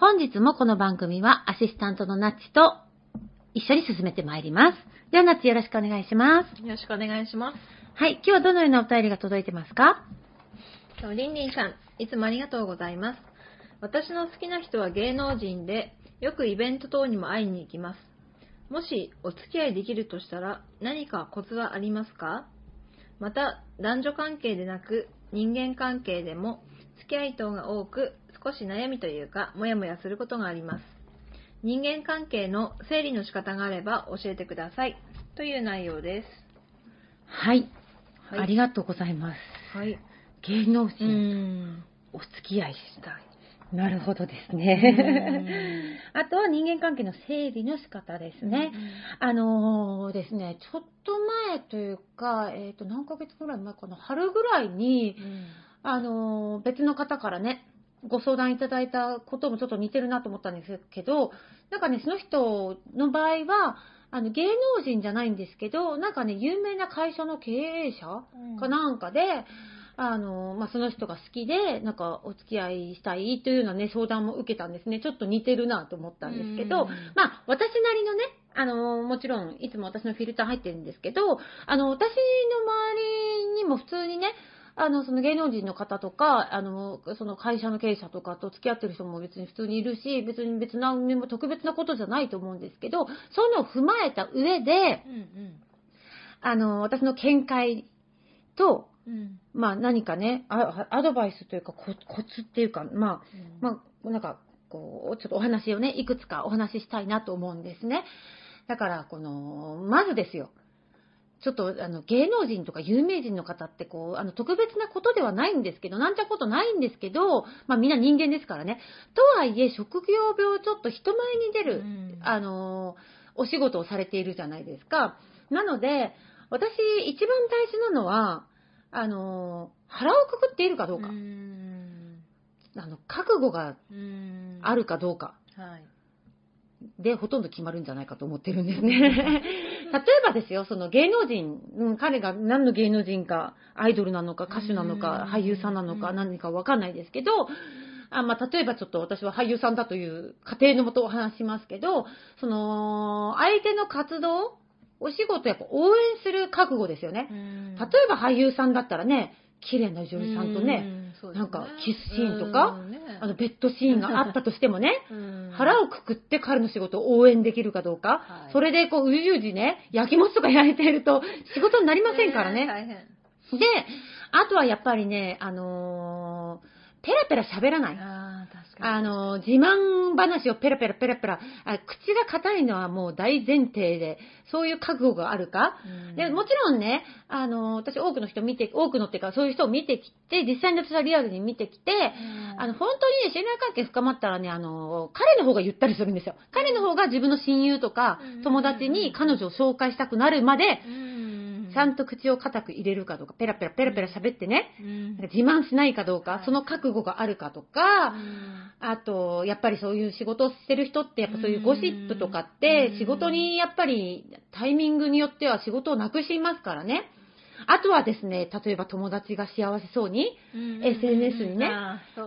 本日もこの番組はアシスタントのナッチと一緒に進めてまいります。ではナッチよろしくお願いします。よろしくお願いします。はい、今日はどのようなお便りが届いてますか？リンリンさん、いつもありがとうございます。私の好きな人は芸能人で、よくイベント等にも会いに行きます。もしお付き合いできるとしたら何かコツはありますか？また、男女関係でなく人間関係でも付き合い等が多く少し悩みというかモヤモヤすることがあります。人間関係の整理の仕方があれば教えてください。という内容です。はい、はいありがとうございます。はい。芸能う人、ん。お付き合いしたい。なるほどですね。あとは人間関係の整理の仕方ですね。あのーですね、ちょっと前というか、えっ、と、何ヶ月ぐらい前かな、春ぐらいに、うん。あのー別の方からね、ご相談いただいたこともちょっと似てるなと思ったんですけど、なんかね、その人の場合は、あの、芸能人じゃないんですけど、なんかね、有名な会社の経営者かなんかで、あの、まあ、その人が好きで、なんかお付き合いしたいというようなね、相談も受けたんですね。ちょっと似てるなと思ったんですけど、うんまあ、私なりのね、あの、もちろん、いつも私のフィルター入ってるんですけど、あの、私の周りにも普通にね、あの、その芸能人の方とか、あの、その会社の経営者とかと付き合ってる人も別に普通にいるし、別に別な、特別なことじゃないと思うんですけど、そういうのを踏まえた上で、うんあの、私の見解と、うん。うん。まあ何かね、あアドバイスというかココツっていうか、まあ、まあ、なんか、こう、ちょっとお話をね、いくつかお話ししたいなと思うんですね。だから、この、まずですよ。ちょっと、あの、芸能人とか有名人の方って、こう、あの、特別なことではないんですけど、なんちゃことないんですけど、まあみんな人間ですからね。とはいえ、職業病ちょっと人前に出る、うんあの、お仕事をされているじゃないですか。なので、私、一番大事なのは、あの、腹をくくっているかどうか。ん。あの、覚悟がうん。あるかどうかはい。で、ほとんど決まるんじゃないかと思ってるんですね。例えばですよ、その芸能人、うん彼が何の芸能人か、アイドルなのか、歌手なのか、うん。俳優さんなのか、うん。何かわかんないですけど、あまあ、例えばちょっと私は俳優さんだという家庭のもとお話ししますけど、その、相手の活動、お仕事やっぱ応援する覚悟ですよね。例えば俳優さんだったらね、綺麗な女優さんとね、なんかキスシーンとかあのベッドシーンがあったとしてもね、腹を、をくくって彼の仕事を応援できるかどうか、はい。それでこう、うじうじね、焼きもちとか焼いていると仕事になりませんからね。で、あとはやっぱりね、あのーペラペラ喋らない。あのー自慢話をペラペラペラペラ、あ口が硬いのはもう大前提で、そういう覚悟があるか、うん。でもちろんね、あのー私多くの人見て、多くのっていうかそういう人を見てきて、実際に私はリアルに見てきて、あの、本当にね、信頼関係深まったらね、あの、彼の方が言ったりするんですよ。彼の方が自分の親友とかうん、友達に彼女を紹介したくなるまで、うん、ちゃんと口を固く入れるかどうか、ペラペラペラペラ喋ってね、うん。なんか自慢しないかどうか、はい。その覚悟があるかとか、あと、やっぱりそういう仕事をしてる人って、やっぱそういうゴシップとかってう、ん。仕事にやっぱりタイミングによっては仕事をなくしますからね。あとはですね、例えば友達が幸せそうに、うん。SNS にね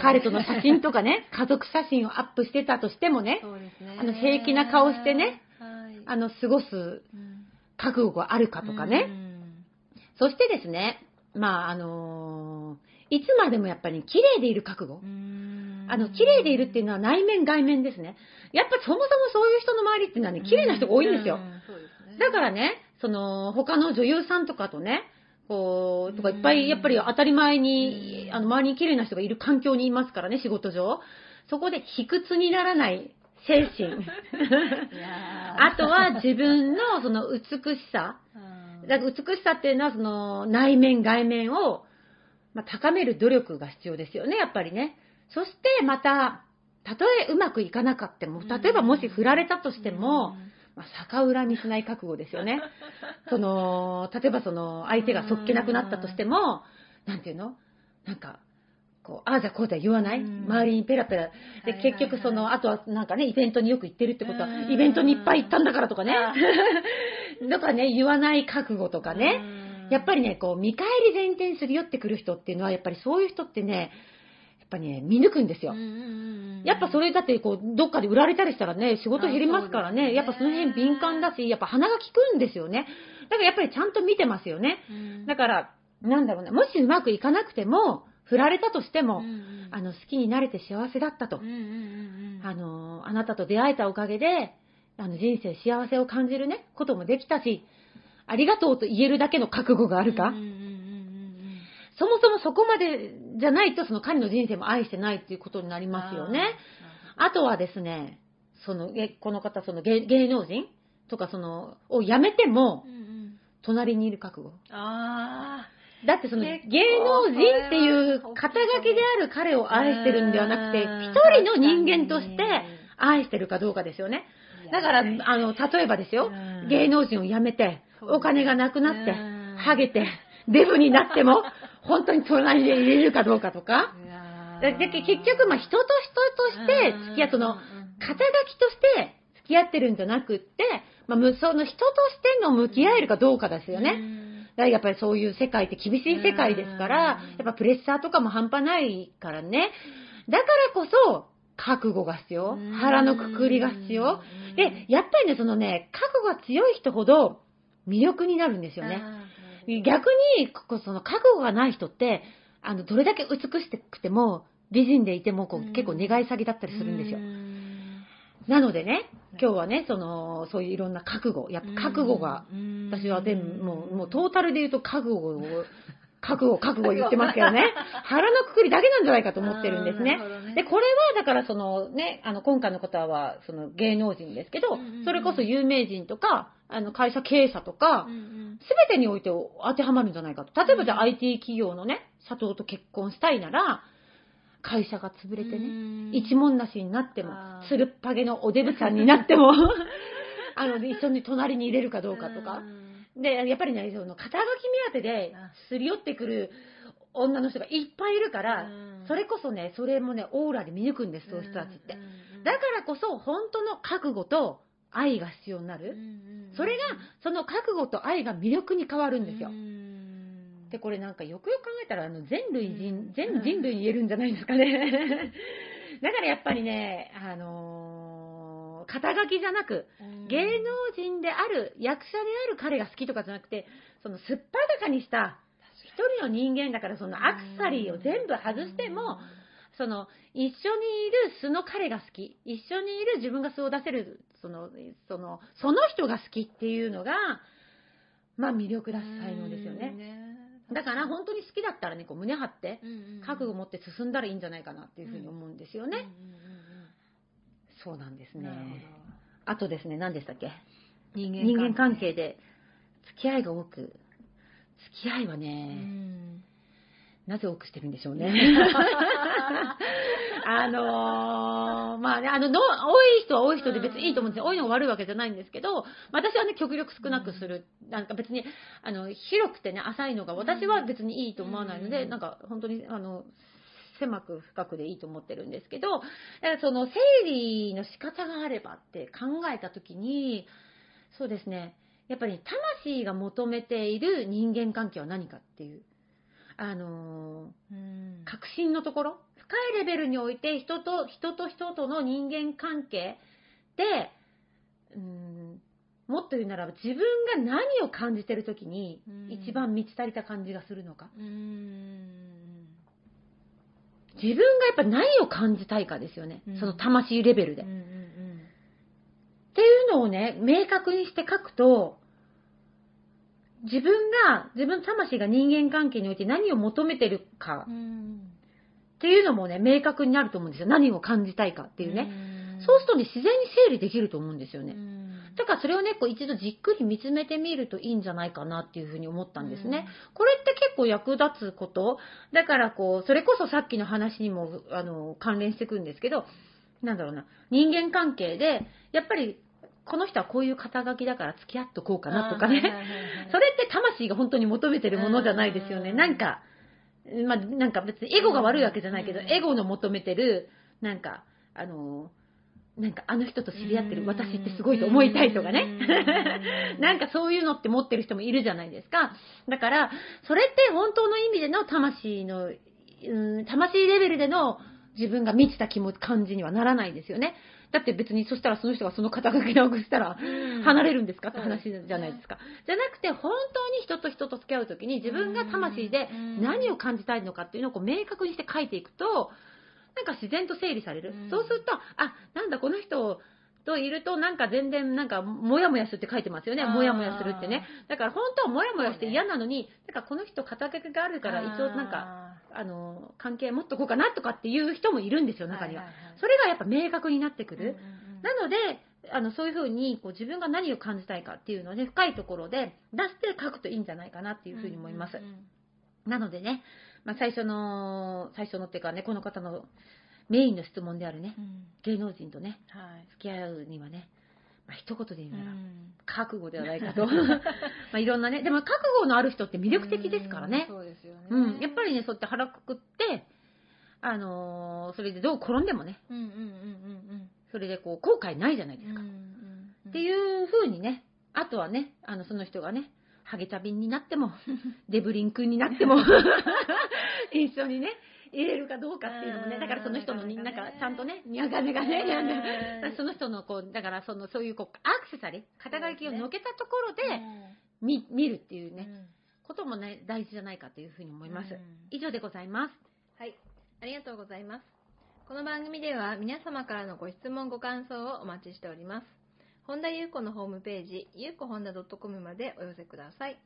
彼との写真とかね、家族写真をアップしてたとしてもね、ね。あの平気な顔してね、はい。あの、過ごすうん。覚悟があるかとかね。うんそしてですね、まあ、あのーいつまでもやっぱり綺麗でいる覚悟。うんあの、綺麗でいるっていうのは内面外面ですね。やっぱそもそもそういう人の周りっていうのはね、綺麗な人が多いんですよ。すねだからね、その、他の女優さんとかとね、こう、とかいっぱいやっぱり当たり前に、うんあの、周りに綺麗な人がいる環境にいますからね、仕事上。そこで卑屈にならない精神。あとは自分のその美しさ。うんだ美しさっていうのはその内面外面を、まあ、高める努力が必要ですよね、やっぱりね。そしてまた、たとえうまくいかなかっても、例えばもし振られたとしても、まあ、逆恨みしない覚悟ですよね。その、例えばその、相手がそっけなくなったとしても、なんていうの？なんか、こう、ああじゃこうじゃ言わない？うん。周りにペラペラ。で、結局その、あとはなんかね、イベントによく行ってるってことはう、ん。イベントにいっぱい行ったんだからとかね。あ。とかね、言わない覚悟とかね。やっぱりね、こう、見返り前転するよってくる人っていうのは、やっぱりそういう人ってね、やっぱね、見抜くんですよ。やっぱそれれだって、こう、どっかで売られたりしたらね、仕事減りますからね、ねやっぱその辺敏感だし、やっぱ鼻が利くんですよね。だからやっぱりちゃんと見てますよね。だから、なんだろうな、もしうまくいかなくても、振られたとしても、あの、好きになれて幸せだったと。あの、あなたと出会えたおかげで、あの、人生幸せを感じるね、こともできたし、ありがとうと言えるだけの覚悟があるか、そもそもそこまでじゃないと、その彼の人生も愛してないっていうことになりますよね。あとはですね、その、えこの方、その芸芸能人とか、その、を辞めても、隣にいる覚悟。あだってその芸能人っていう肩書きである彼を愛してるんではなくて、一人の人間として愛してるかどうかですよね。だから、あの、例えばですよ、芸能人を辞めて、お金がなくなって、ハゲて、デブになっても、本当に隣で入れるかどうかとか。だ結局、まあ、人と人として付き合う、その、肩書きとして付き合ってるんじゃなくって、まあ、むその人としての向き合えるかどうかですよね。やっぱりそういう世界って厳しい世界ですから、やっぱプレッシャーとかも半端ないからね。だからこそ、覚悟が必要。腹のくくりが必要。で、やっぱりね、そのね、覚悟が強い人ほど魅力になるんですよね。逆に、ここその覚悟がない人って、あの、どれだけ美しくても、美人でいても、こう結構願い下げだったりするんですよ。なのでね、今日はね、その、そういういろんな覚悟、やっぱ覚悟が、私は全部、もう、もうトータルで言うと覚悟を、覚悟、覚悟言ってますけどね、腹のくくりだけなんじゃないかと思ってるんですね。で、これは、だからそのね、あの、今回の方は、その芸能人ですけどうんうんうん、それこそ有名人とか、あの、会社経営者とか、すべてにおいて当てはまるんじゃないかと。例えばじゃあ IT 企業のね、社長と結婚したいなら、会社が潰れてね、一文なしになってもつるっぱげのおデブちゃんになっても、あの、一緒に隣に入れるかどうかとか。で、やっぱりね、その肩書き目当てであ。すり寄ってくる女の人がいっぱいいるから、それこそね、それもね、オーラで見抜くんです、そういう人たちって。だからこそ、本当の覚悟と愛が必要になる。それが、その覚悟と愛が魅力に変わるんですよ。で、これなんかよくよく考えたら、あの、全類うん人、全人類に言えるんじゃないですかね。だからやっぱりね、あのー肩書きじゃなく、芸能人である、役者である彼が好きとかじゃなくて、そのすっぱだかにした一人の人間だから、そのアクセサリーを全部外しても、その一緒にいる素の彼が好き、一緒にいる自分が素を出せる、その、その、その人が好きっていうのが、まあ魅力だし才能ですよね。だから本当に好きだったらね、こう胸張って、覚悟を持って進んだらいいんじゃないかなっていうふうに思うんですよね。そうなんですね。あとですね、何でしたっけ？人人間関係で付き合いが多く、付き合いはね、なぜ多くしてるんでしょうね。あのー、まあね、あの、の多い人は多い人で別にいいと思うんですよ。多いのが悪いわけじゃないんですけど、私はね、極力少なくする。なんか別に、あの、広くてね、浅いのが私は別にいいと思わないので、なんか本当に、あの、狭く深くでいいと思ってるんですけど、だからその整理の仕方があればって考えたときに、そうですね、やっぱり魂が求めている人間関係は何かっていう、あのー、確信のところ、深いレベルにおいて人と人と人との人間関係で、うんもっと言うならば自分が何を感じてるときに一番満ち足りた感じがするのか。自分がやっぱ何を感じたいかですよね。その魂レベルで。っていうのをね、明確にして書くと、自分が、自分の魂が人間関係において何を求めてるか、っていうのもね、明確になると思うんですよ。何を感じたいかっていうね。そうするとね、自然に整理できると思うんですよね。だからそれをね、こう一度じっくり見つめてみるといいんじゃないかなっていうふうに思ったんですね。これって結構役立つこと？だからこう、それこそさっきの話にも、あの、関連してくるんですけど、なんだろうな、人間関係で、やっぱりこの人はこういう肩書きだから付き合っとこうかなとかね。それって魂が本当に求めてるものじゃないですよね。なんか、まあ、なんか別にエゴが悪いわけじゃないけど、エゴの求めてる、なんか、あの、なんかあの人と知り合ってる私ってすごいと思いたいとかね。なんかそういうのって持ってる人もいるじゃないですか。だから、それって本当の意味での魂の、うん、魂レベルでの自分が満ちた気持ち、感じにはならないですよね。だって別にそしたらその人がその肩書き直したら離れるんですか？って話じゃないですか。じゃなくて本当に人と人と付き合う時に自分が魂で何を感じたいのかっていうのをこう明確にして書いていくと、なんか自然と整理される。そうすると、あ、なんだこの人といるとなんか全然なんかもやもやするって書いてますよね。もやもやするってね。だから本当はもやもやして嫌なのに、なんかこの人肩書きがあるから一応なんか、あの、関係持っとこうかなとかっていう人もいるんですよ、中には。それがやっぱ明確になってくる。なので、あの、そういうふうに、こう、自分が何を感じたいかっていうのをね、深いところで出して書くといいんじゃないかなっていうふうに思います。なのでね、まあ、最初の、最初のっていうかね、この方のメインの質問であるね、芸能人とね、付き合うにはね、まあ、一言で言うなら、覚悟ではないかと。まあ、いろんなね、でも覚悟のある人って魅力的ですからね。そうですよね。うん。やっぱりね、そうやって腹くくって、あのー、それでどう転んでもね、うんうんうんうんうん。それでこう、後悔ないじゃないですか。っていう風にね、あとはね、あの、その人がね、ハゲチャビンになっても、デブリン君になっても、一緒にね、入れるかどうかっていうのもね、だからその人のみんながちゃんとね、ニャガネがね、その人のこう、だからその、そういうこう、アクセサリー、肩書きをのけたところで、見、見るっていうね、こともね、大事じゃないかというふうに思います。以上でございます。はい。ありがとうございます。この番組では皆様からのご質問ご感想をお待ちしております。本田裕子のホームページ、ゆうこほんだ .com までお寄せください。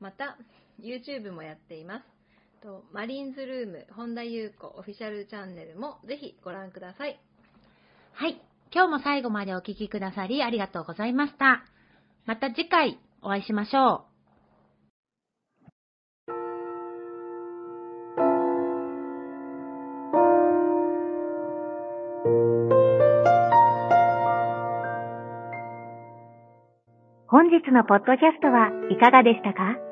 また、YouTube もやっています。とマリンズルーム本田裕子オフィシャルチャンネルもぜひご覧ください。はい。今日も最後までお聞きくださりありがとうございました。また次回お会いしましょう。本日のポッドキャストはいかがでしたか？